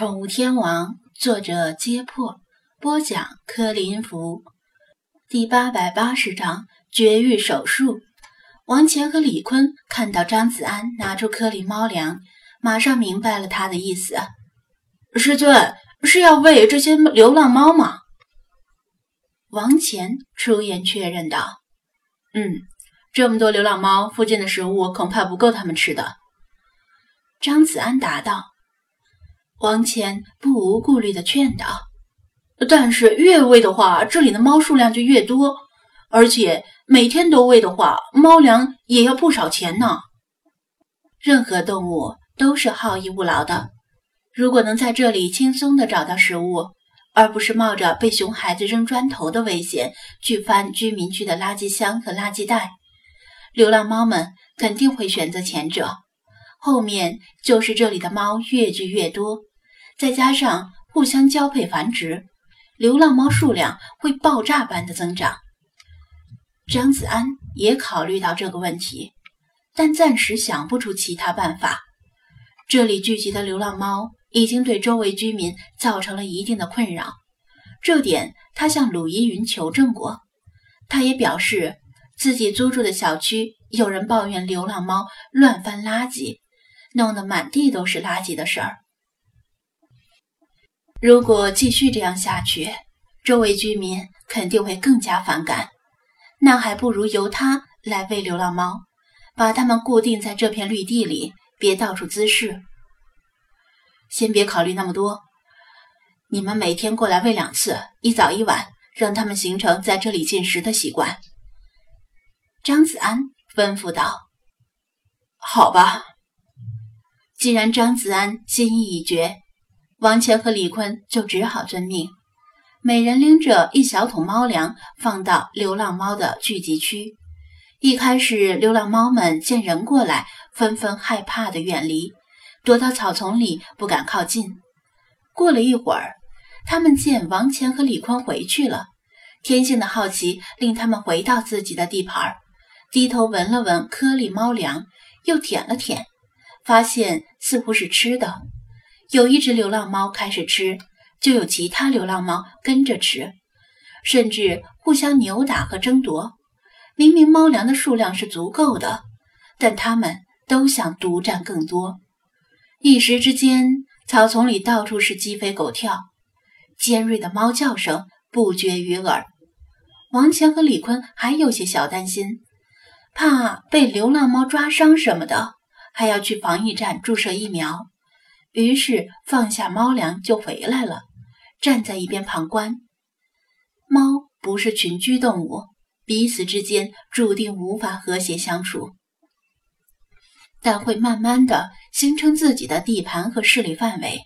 宠物天王，作者：揭破，播讲：柯林福，第八百八十章绝育手术。王乾和李坤看到张子安拿出颗粒猫粮，马上明白了他的意思。师尊是要喂这些流浪猫吗？王乾出言确认道：“嗯，这么多流浪猫，附近的食物恐怕不够他们吃的。”张子安答道。王谦不无顾虑地劝道：“但是越喂的话，这里的猫数量就越多，而且每天都喂的话，猫粮也要不少钱呢。任何动物都是好逸恶劳的，如果能在这里轻松地找到食物，而不是冒着被熊孩子扔砖头的危险去翻居民区的垃圾箱和垃圾袋，流浪猫们肯定会选择前者。后面就是这里的猫越聚越多。”再加上互相交配繁殖，流浪猫数量会爆炸般的增长。张子安也考虑到这个问题，但暂时想不出其他办法。这里聚集的流浪猫已经对周围居民造成了一定的困扰，这点他向鲁依云求证过。他也表示，自己租住的小区有人抱怨流浪猫乱翻垃圾，弄得满地都是垃圾的事儿。如果继续这样下去，周围居民肯定会更加反感。那还不如由他来喂流浪猫，把它们固定在这片绿地里，别到处滋事。先别考虑那么多，你们每天过来喂两次，一早一晚，让他们形成在这里进食的习惯。张子安吩咐道：“好吧。”既然张子安心意已决。王乾和李坤就只好遵命，每人拎着一小桶猫粮，放到流浪猫的聚集区。一开始，流浪猫们见人过来，纷纷害怕的远离，躲到草丛里，不敢靠近。过了一会儿，他们见王乾和李坤回去了，天性的好奇令他们回到自己的地盘，低头闻了闻颗粒猫粮，又舔了舔，发现似乎是吃的。有一只流浪猫开始吃，就有其他流浪猫跟着吃，甚至互相扭打和争夺。明明猫粮的数量是足够的，但它们都想独占更多。一时之间，草丛里到处是鸡飞狗跳，尖锐的猫叫声不绝于耳。王强和李坤还有些小担心，怕被流浪猫抓伤什么的，还要去防疫站注射疫苗。于是放下猫粮就回来了，站在一边旁观。猫不是群居动物，彼此之间注定无法和谐相处，但会慢慢的形成自己的地盘和势力范围，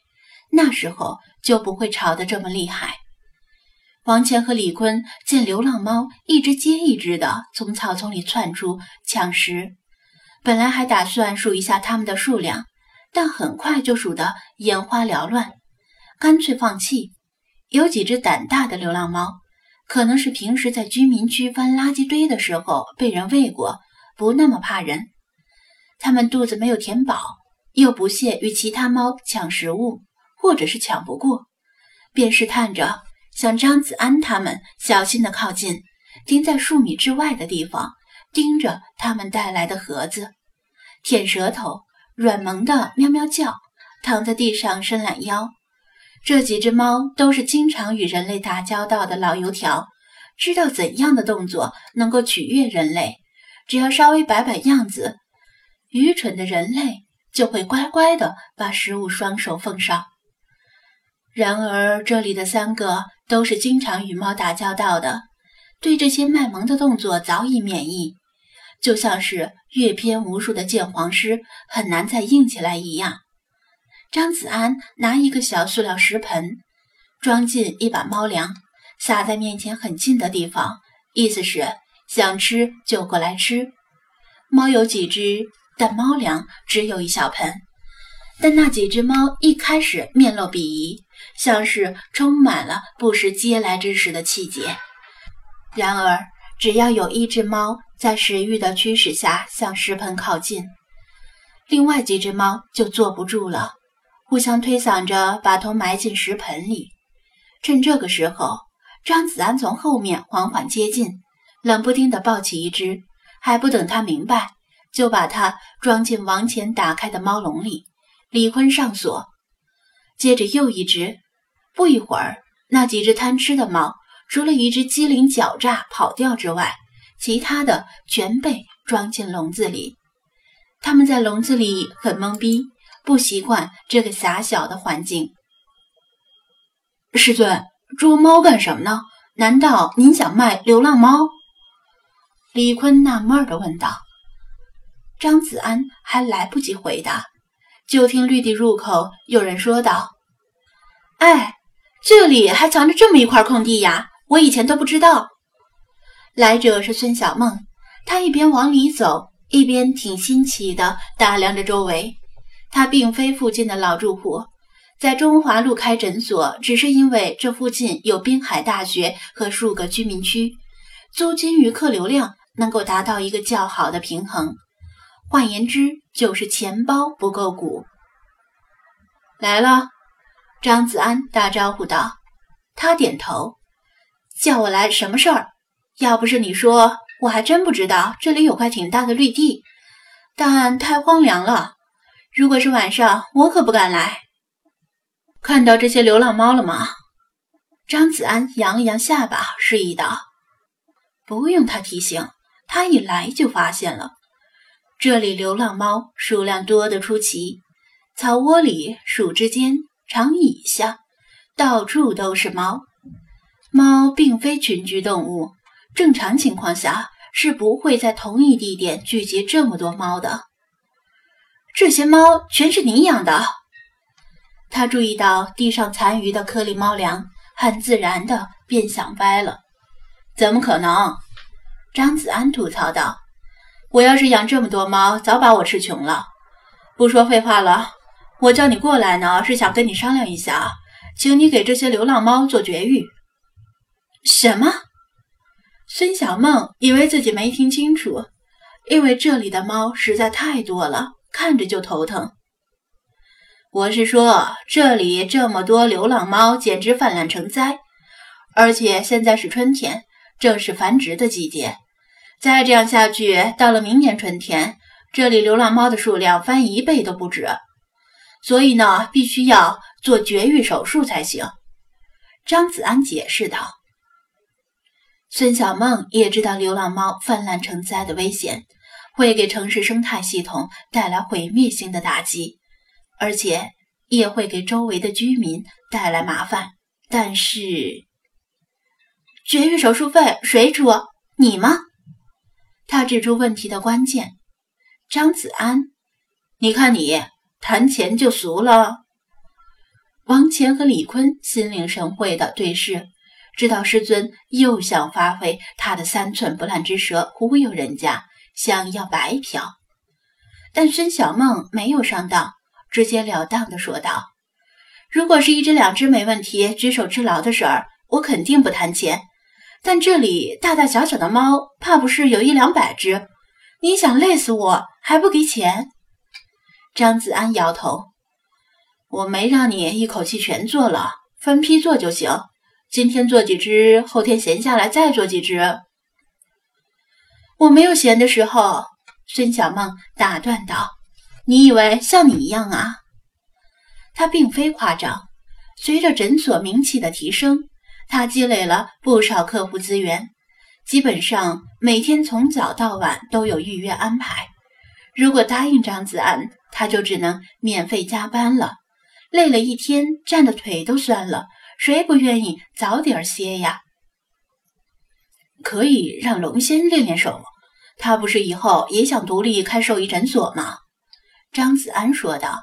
那时候就不会吵得这么厉害。王乾和李坤见流浪猫一只接一只的从草丛里窜出抢食，本来还打算数一下它们的数量。但很快就数得眼花缭乱，干脆放弃。有几只胆大的流浪猫，可能是平时在居民区翻垃圾堆的时候被人喂过，不那么怕人。它们肚子没有填饱，又不屑与其他猫抢食物，或者是抢不过，便试探着向张子安他们小心地靠近，停在数米之外的地方，盯着他们带来的盒子，舔舌头。软萌的喵喵叫，躺在地上伸懒腰。这几只猫都是经常与人类打交道的老油条，知道怎样的动作能够取悦人类。只要稍微摆摆样子，愚蠢的人类就会乖乖的把食物双手奉上。然而，这里的三个都是经常与猫打交道的，对这些卖萌的动作早已免疫。就像是阅片无数的鉴黄师很难再硬起来一样。张子安拿一个小塑料食盆，装进一把猫粮，撒在面前很近的地方，意思是想吃就过来吃。猫有几只，但猫粮只有一小盆。但那几只猫一开始面露鄙夷，像是充满了不食嗟来之食的气节。然而，只要有一只猫。在食欲的驱使下向食盆靠近，另外几只猫就坐不住了，互相推搡着把头埋进石盆里。趁这个时候，张子安从后面缓缓接近，冷不丁地抱起一只，还不等他明白，就把它装进王乾打开的猫笼里。李坤上锁，接着又一只。不一会儿，那几只贪吃的猫，除了一只机灵狡诈跑掉之外，其他的全被装进笼子里。他们在笼子里很懵逼，不习惯这个狭小的环境。师尊，捉猫干什么呢？难道您想卖流浪猫？李坤纳闷地问道。张子安还来不及回答，就听绿地入口有人说道：“哎，这里还藏着这么一块空地呀！我以前都不知道。”来者是孙小梦，她一边往里走。一边挺新奇的打量着周围，他并非附近的老住户，在中华路开诊所，只是因为这附近有滨海大学和数个居民区，租金与客流量能够达到一个较好的平衡。换言之，就是钱包不够鼓。来了，张子安打招呼道。他点头，叫我来什么事儿？要不是你说。我还真不知道这里有块挺大的绿地，但太荒凉了。如果是晚上，我可不敢来。看到这些流浪猫了吗？张子安扬了扬下巴，示意道：“不用他提醒，他一来就发现了。这里流浪猫数量多得出奇，草窝里、树枝间、长椅下，到处都是猫。猫并非群居动物，正常情况下。”是不会在同一地点聚集这么多猫的。这些猫全是你养的？他注意到地上残余的颗粒猫粮，很自然的便想歪了。怎么可能？张子安吐槽道：“我要是养这么多猫，早把我吃穷了。不说废话了，我叫你过来呢，是想跟你商量一下，请你给这些流浪猫做绝育。”什么？孙小梦以为自己没听清楚，因为这里的猫实在太多了，看着就头疼。我是说，这里这么多流浪猫，简直泛滥成灾，而且现在是春天，正是繁殖的季节。再这样下去，到了明年春天，这里流浪猫的数量翻一倍都不止。所以呢，必须要做绝育手术才行。”张子安解释道。孙小梦也知道流浪猫泛滥成灾的危险，会给城市生态系统带来毁灭性的打击，而且也会给周围的居民带来麻烦。但是，绝育手术费谁出？你吗？他指出问题的关键。张子安，你看你谈钱就俗了。王乾和李坤心领神会的对视。知道师尊又想发挥他的三寸不烂之舌忽悠人家，想要白嫖，但孙小梦没有上当，直截了当的说道：“如果是一只两只没问题，举手之劳的事儿，我肯定不谈钱。但这里大大小小的猫，怕不是有一两百只，你想累死我还不给钱？”张子安摇头：“我没让你一口气全做了，分批做就行。”今天做几只，后天闲下来再做几只。我没有闲的时候。孙小梦打断道：“你以为像你一样啊？”他并非夸张。随着诊所名气的提升，他积累了不少客户资源，基本上每天从早到晚都有预约安排。如果答应张子安，他就只能免费加班了，累了一天，站的腿都酸了。谁不愿意早点歇呀？可以让龙仙练练手，他不是以后也想独立开兽医诊所吗？张子安说道。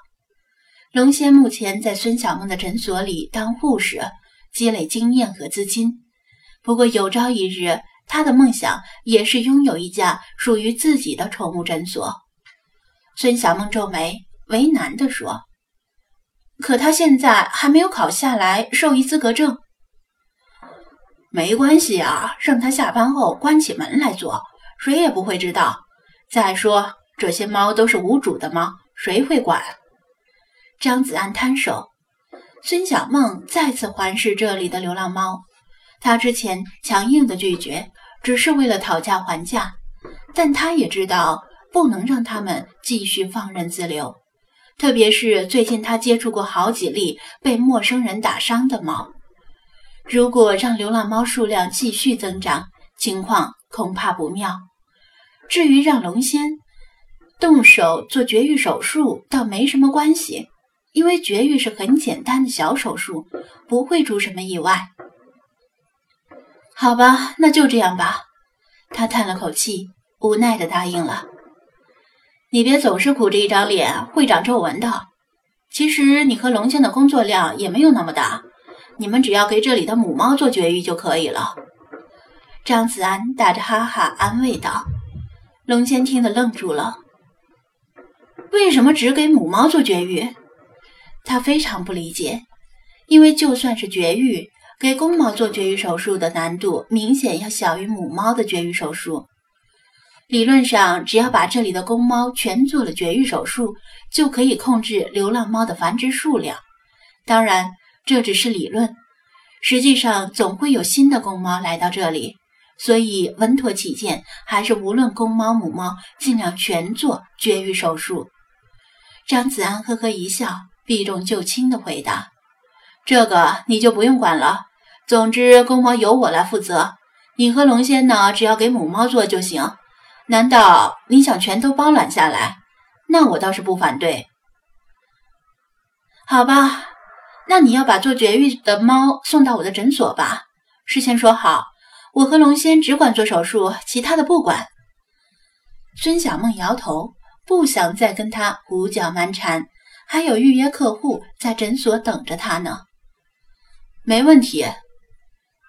龙仙目前在孙小梦的诊所里当护士，积累经验和资金。不过有朝一日，他的梦想也是拥有一家属于自己的宠物诊所。孙小梦皱眉，为难地说。可他现在还没有考下来兽医资格证，没关系啊，让他下班后关起门来做，谁也不会知道。再说这些猫都是无主的猫，谁会管？张子安摊手。孙小梦再次环视这里的流浪猫，他之前强硬的拒绝，只是为了讨价还价，但他也知道不能让他们继续放任自流，特别是最近他接触过好几例被陌生人打伤的猫，如果让流浪猫数量继续增长，情况恐怕不妙。至于让龙仙动手做绝育手术，倒没什么关系。因为绝育是很简单的小手术，不会出什么意外。好吧，那就这样吧。他叹了口气，无奈的答应了。你别总是苦着一张脸，会长皱纹的。其实你和龙仙的工作量也没有那么大，你们只要给这里的母猫做绝育就可以了。张子安打着哈哈安慰道。龙仙听得愣住了。为什么只给母猫做绝育？他非常不理解，因为就算是绝育，给公猫做绝育手术的难度明显要小于母猫的绝育手术。理论上，只要把这里的公猫全做了绝育手术，就可以控制流浪猫的繁殖数量。当然，这只是理论，实际上总会有新的公猫来到这里，所以稳妥起见，还是无论公猫母猫，尽量全做绝育手术。张子安呵呵一笑。避重就轻的回答：“这个你就不用管了。总之，公猫由我来负责。你和龙仙呢，只要给母猫做就行。难道你想全都包揽下来？那我倒是不反对。好吧，那你要把做绝育的猫送到我的诊所吧。事先说好，我和龙仙只管做手术，其他的不管。”孙小梦摇头，不想再跟他胡搅蛮缠。还有预约客户在诊所等着他呢，没问题。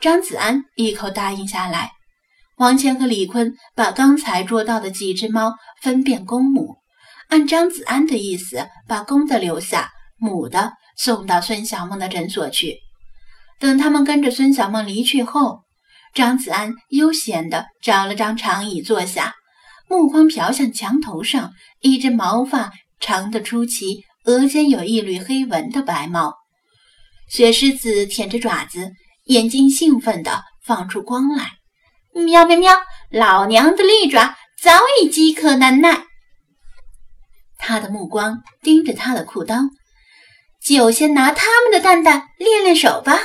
张子安一口答应下来。王谦和李坤把刚才捉到的几只猫分辨公母，按张子安的意思，把公的留下，母的送到孙小梦的诊所去。等他们跟着孙小梦离去后，张子安悠闲地找了张长椅坐下，目光瞟向墙头上一只毛发长得出奇。额间有一缕黑纹的白猫，雪狮子舔着爪子，眼睛兴奋地放出光来。喵喵喵！老娘的利爪早已饥渴难耐。他的目光盯着他的裤裆，就先拿他们的蛋蛋练练手吧。